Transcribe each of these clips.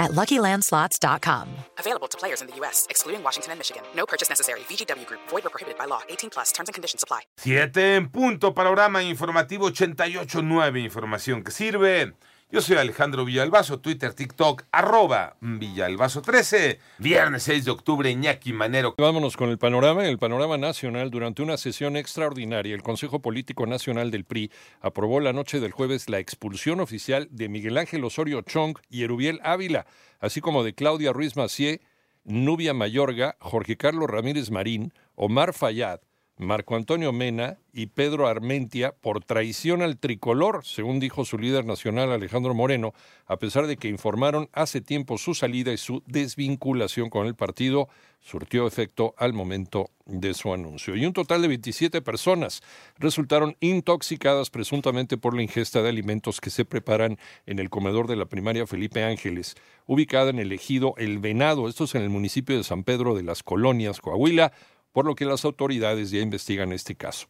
at LuckyLandSlots.com. Available to players in the U.S., excluding Washington and Michigan. No purchase necessary. VGW Group. Void or prohibited by law. 18 plus. Terms and conditions apply. Siete en punto. Panorama informativo 88.9. Información que sirve. Yo soy Alejandro Villalbazo, Twitter, TikTok, arroba Villalbazo13. Viernes 6 de octubre, Iñaki Manero. Vámonos con el panorama. El panorama nacional, durante una sesión extraordinaria, el Consejo Político Nacional del PRI aprobó la noche del jueves la expulsión oficial de Miguel Ángel Osorio Chong y Erubiel Ávila, así como de Claudia Ruiz Macié, Nubia Mayorga, Jorge Carlos Ramírez Marín, Omar Fayad, Marco Antonio Mena y Pedro Armentia por traición al tricolor, según dijo su líder nacional Alejandro Moreno, a pesar de que informaron hace tiempo su salida y su desvinculación con el partido, surtió efecto al momento de su anuncio. Y un total de 27 personas resultaron intoxicadas presuntamente por la ingesta de alimentos que se preparan en el comedor de la primaria Felipe Ángeles, ubicada en el ejido El Venado, esto es en el municipio de San Pedro de las Colonias, Coahuila, por lo que las autoridades ya investigan este caso.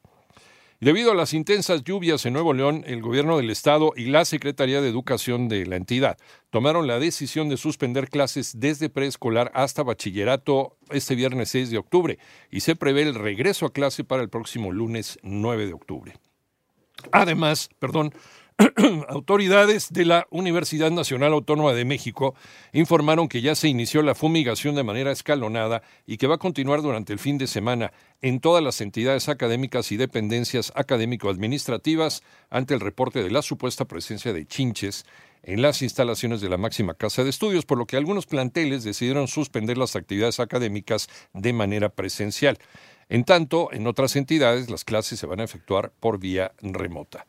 Debido a las intensas lluvias en Nuevo León, el gobierno del estado y la Secretaría de Educación de la entidad tomaron la decisión de suspender clases desde preescolar hasta bachillerato este viernes 6 de octubre y se prevé el regreso a clase para el próximo lunes 9 de octubre. Además, perdón, autoridades de la Universidad Nacional Autónoma de México informaron que ya se inició la fumigación de manera escalonada y que va a continuar durante el fin de semana en todas las entidades académicas y dependencias académico-administrativas ante el reporte de la supuesta presencia de chinches en las instalaciones de la máxima casa de estudios, por lo que algunos planteles decidieron suspender las actividades académicas de manera presencial. En tanto, en otras entidades las clases se van a efectuar por vía remota.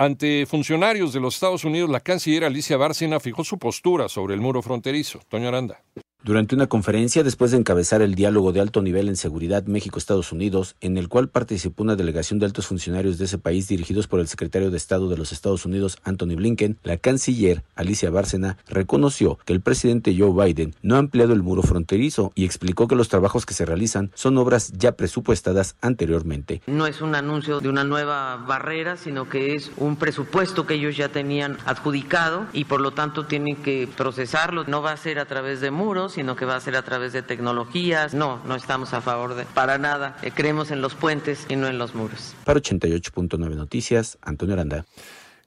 Ante funcionarios de los Estados Unidos, la canciller Alicia Bárcena fijó su postura sobre el muro fronterizo. Toño Aranda. Durante una conferencia, después de encabezar el diálogo de alto nivel en seguridad México-Estados Unidos, en el cual participó una delegación de altos funcionarios de ese país dirigidos por el secretario de Estado de los Estados Unidos, Anthony Blinken, la canciller Alicia Bárcena reconoció que el presidente Joe Biden no ha ampliado el muro fronterizo y explicó que los trabajos que se realizan son obras ya presupuestadas anteriormente. No es un anuncio de una nueva barrera, sino que es un presupuesto que ellos ya tenían adjudicado y por lo tanto tienen que procesarlo. No va a ser a través de muros sino que va a ser a través de tecnologías. No, no estamos a favor de para nada. Eh, creemos en los puentes y no en los muros. Para 88.9 Noticias, Antonio Aranda.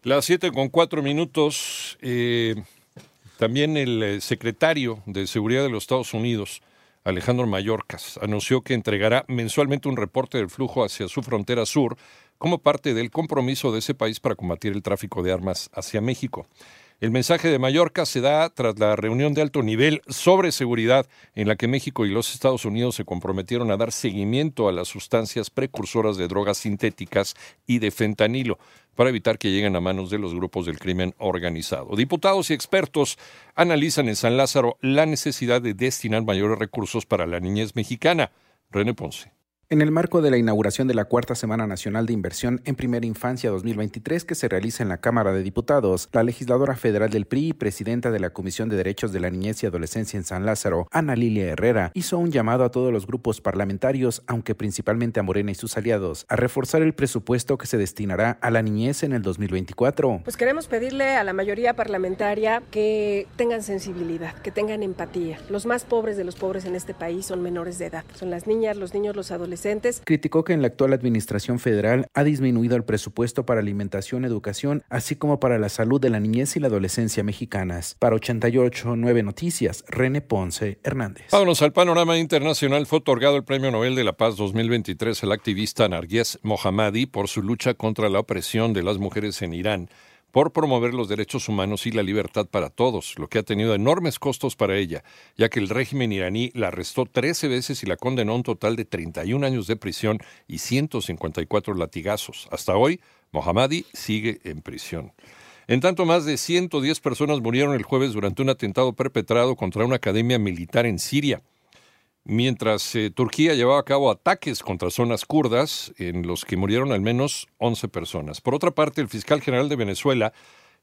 Las 7 con 4 minutos. Eh, también el eh, secretario de Seguridad de los Estados Unidos, Alejandro Mayorkas, anunció que entregará mensualmente un reporte del flujo hacia su frontera sur como parte del compromiso de ese país para combatir el tráfico de armas hacia México. El mensaje de Mallorca se da tras la reunión de alto nivel sobre seguridad en la que México y los Estados Unidos se comprometieron a dar seguimiento a las sustancias precursoras de drogas sintéticas y de fentanilo para evitar que lleguen a manos de los grupos del crimen organizado. Diputados y expertos analizan en San Lázaro la necesidad de destinar mayores recursos para la niñez mexicana. René Ponce. En el marco de la inauguración de la Cuarta Semana Nacional de Inversión en Primera Infancia 2023 que se realiza en la Cámara de Diputados, la legisladora federal del PRI y presidenta de la Comisión de Derechos de la Niñez y Adolescencia en San Lázaro, Ana Lilia Herrera, hizo un llamado a todos los grupos parlamentarios, aunque principalmente a Morena y sus aliados, a reforzar el presupuesto que se destinará a la niñez en el 2024. Pues queremos pedirle a la mayoría parlamentaria que tengan sensibilidad, que tengan empatía. Los más pobres de los pobres en este país son menores de edad. Son las niñas, los niños, los adolescentes Criticó que en la actual administración federal ha disminuido el presupuesto para alimentación, educación, así como para la salud de la niñez y la adolescencia mexicanas. Para 88 9 Noticias, René Ponce Hernández. Vámonos al panorama internacional. Fue otorgado el Premio Nobel de la Paz 2023 al activista Narguez Mohammadi por su lucha contra la opresión de las mujeres en Irán por promover los derechos humanos y la libertad para todos, lo que ha tenido enormes costos para ella, ya que el régimen iraní la arrestó 13 veces y la condenó a un total de 31 años de prisión y 154 latigazos. Hasta hoy, Mohammadi sigue en prisión. En tanto, más de 110 personas murieron el jueves durante un atentado perpetrado contra una academia militar en Siria. Mientras eh, Turquía llevaba a cabo ataques contra zonas kurdas en los que murieron al menos 11 personas. Por otra parte, el fiscal general de Venezuela,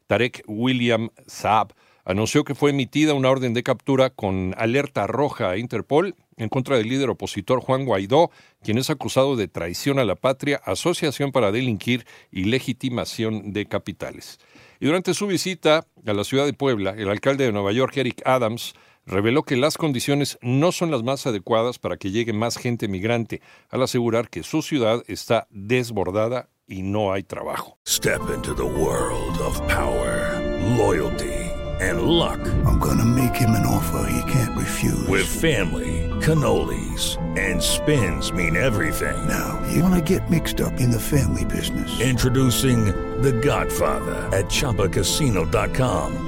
Tarek William Saab, anunció que fue emitida una orden de captura con alerta roja a Interpol en contra del líder opositor Juan Guaidó, quien es acusado de traición a la patria, asociación para delinquir y legitimación de capitales. Y durante su visita a la ciudad de Puebla, el alcalde de Nueva York, Eric Adams, reveló que las condiciones no son las más adecuadas para que llegue más gente migrante, al asegurar que su ciudad está desbordada y no hay trabajo. Step into the world of power, loyalty and luck. I'm gonna make him an offer he can't refuse. With family, cannolis and spins mean everything. Now, you wanna get mixed up in the family business. Introducing The Godfather at chapacasino.com.